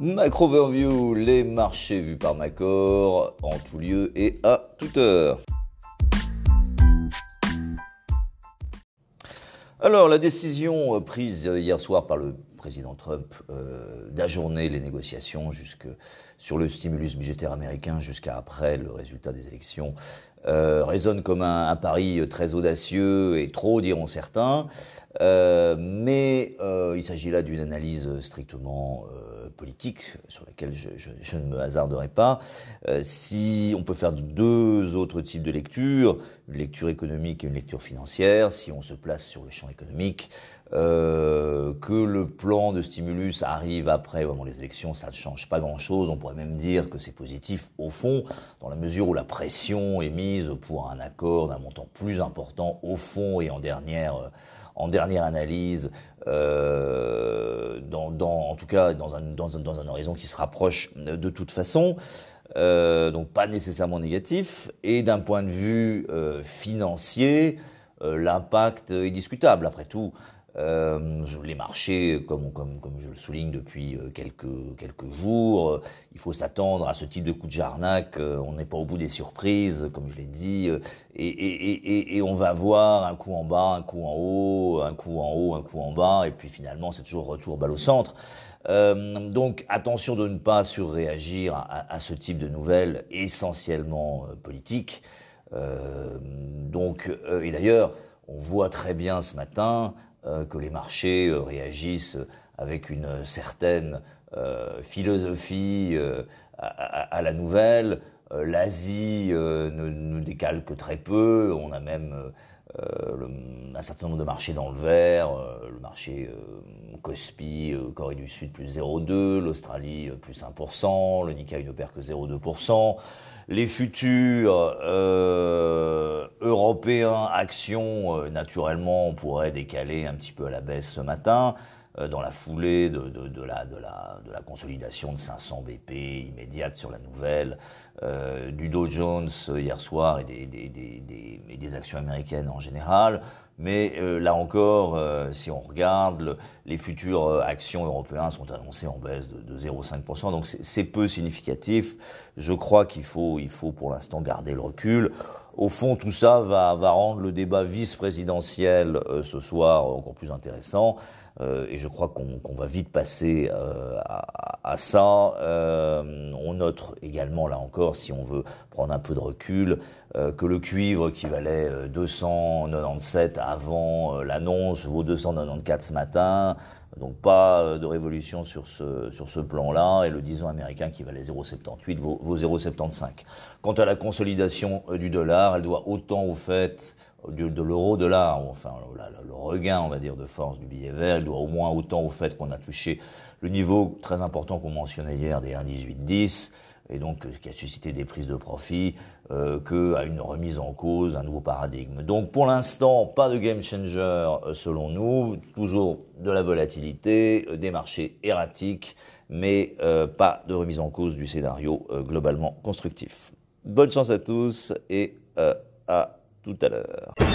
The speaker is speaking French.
Macro Overview, les marchés vus par Macor, en tout lieu et à toute heure. Alors, la décision prise hier soir par le président Trump euh, d'ajourner les négociations jusque sur le stimulus budgétaire américain jusqu'à après le résultat des élections euh, résonne comme un, pari très audacieux et trop, diront certains. Euh, mais euh, il s'agit là d'une analyse strictement politique sur laquelle je, je, ne me hasarderai pas. si on peut faire deux autres types de lectures, une lecture économique et une lecture financière, si on se place sur le champ économique, euh, que le plan de stimulus arrive après les élections, ça ne change pas grand-chose. On pourrait même dire que c'est positif au fond, dans la mesure où la pression est mise pour un accord d'un montant plus important au fond et en dernière, euh, en dernière analyse, euh, en tout cas dans un, horizon qui se rapproche de toute façon. Donc pas nécessairement négatif. Et d'un point de vue financier, l'impact est discutable. Après tout, euh, les marchés, comme, je le souligne depuis euh, quelques, jours, euh, il faut s'attendre à ce type de coup de jarnac. on n'est pas au bout des surprises, comme je l'ai dit, et, on va voir un coup en bas, un coup en haut, un coup en haut, un coup en bas, et puis finalement c'est toujours retour balle au centre. donc attention de ne pas surréagir à, à, ce type de nouvelles essentiellement politiques. donc, et d'ailleurs, on voit très bien ce matin que les marchés euh, réagissent avec une certaine euh, philosophie à, la nouvelle. L'Asie ne nous décale que très peu. On a même un certain nombre de marchés dans le vert. le marché Kospi, Corée du Sud plus 0,2, l'Australie plus 1%, le Nikkei ne perd que 0,2% les futurs euh, européens actions, euh, naturellement, on pourrait décaler un petit peu à la baisse ce matin, dans la foulée de, la, consolidation de 500 BP immédiate sur la nouvelle, euh, du Dow Jones hier soir et des, actions américaines en général. Mais euh, là encore, euh, si on regarde, les futures euh, actions européennes sont annoncées en baisse de, de 0,5%, donc c'est peu significatif. Je crois qu'il faut, pour l'instant garder le recul. Au fond, tout ça va rendre le débat vice-présidentiel ce soir encore plus intéressant. Et je crois qu'on va vite passer à, à, ça. on note également, là encore, si on veut prendre un peu de recul, euh, que le cuivre qui valait 297 euh, avant euh, l'annonce vaut 294 ce matin. Donc pas de révolution sur ce, sur ce plan-là. Et le 10 ans américain qui valait 0,78 vaut, vaut 0,75. Quant à la consolidation du dollar, elle doit autant au fait de, de l'euro-dollar, enfin le, le, regain, on va dire, de force du billet vert, elle doit au moins autant au fait qu'on a touché le niveau très important qu'on mentionnait hier des 1,1810 et donc qui a suscité des prises de profit, euh, qu'à une remise en cause, un nouveau paradigme. Donc pour l'instant, pas de game changer euh, selon nous, toujours de la volatilité, euh, des marchés erratiques, mais euh, pas de remise en cause du scénario euh, globalement constructif. Bonne chance à tous et à tout à l'heure.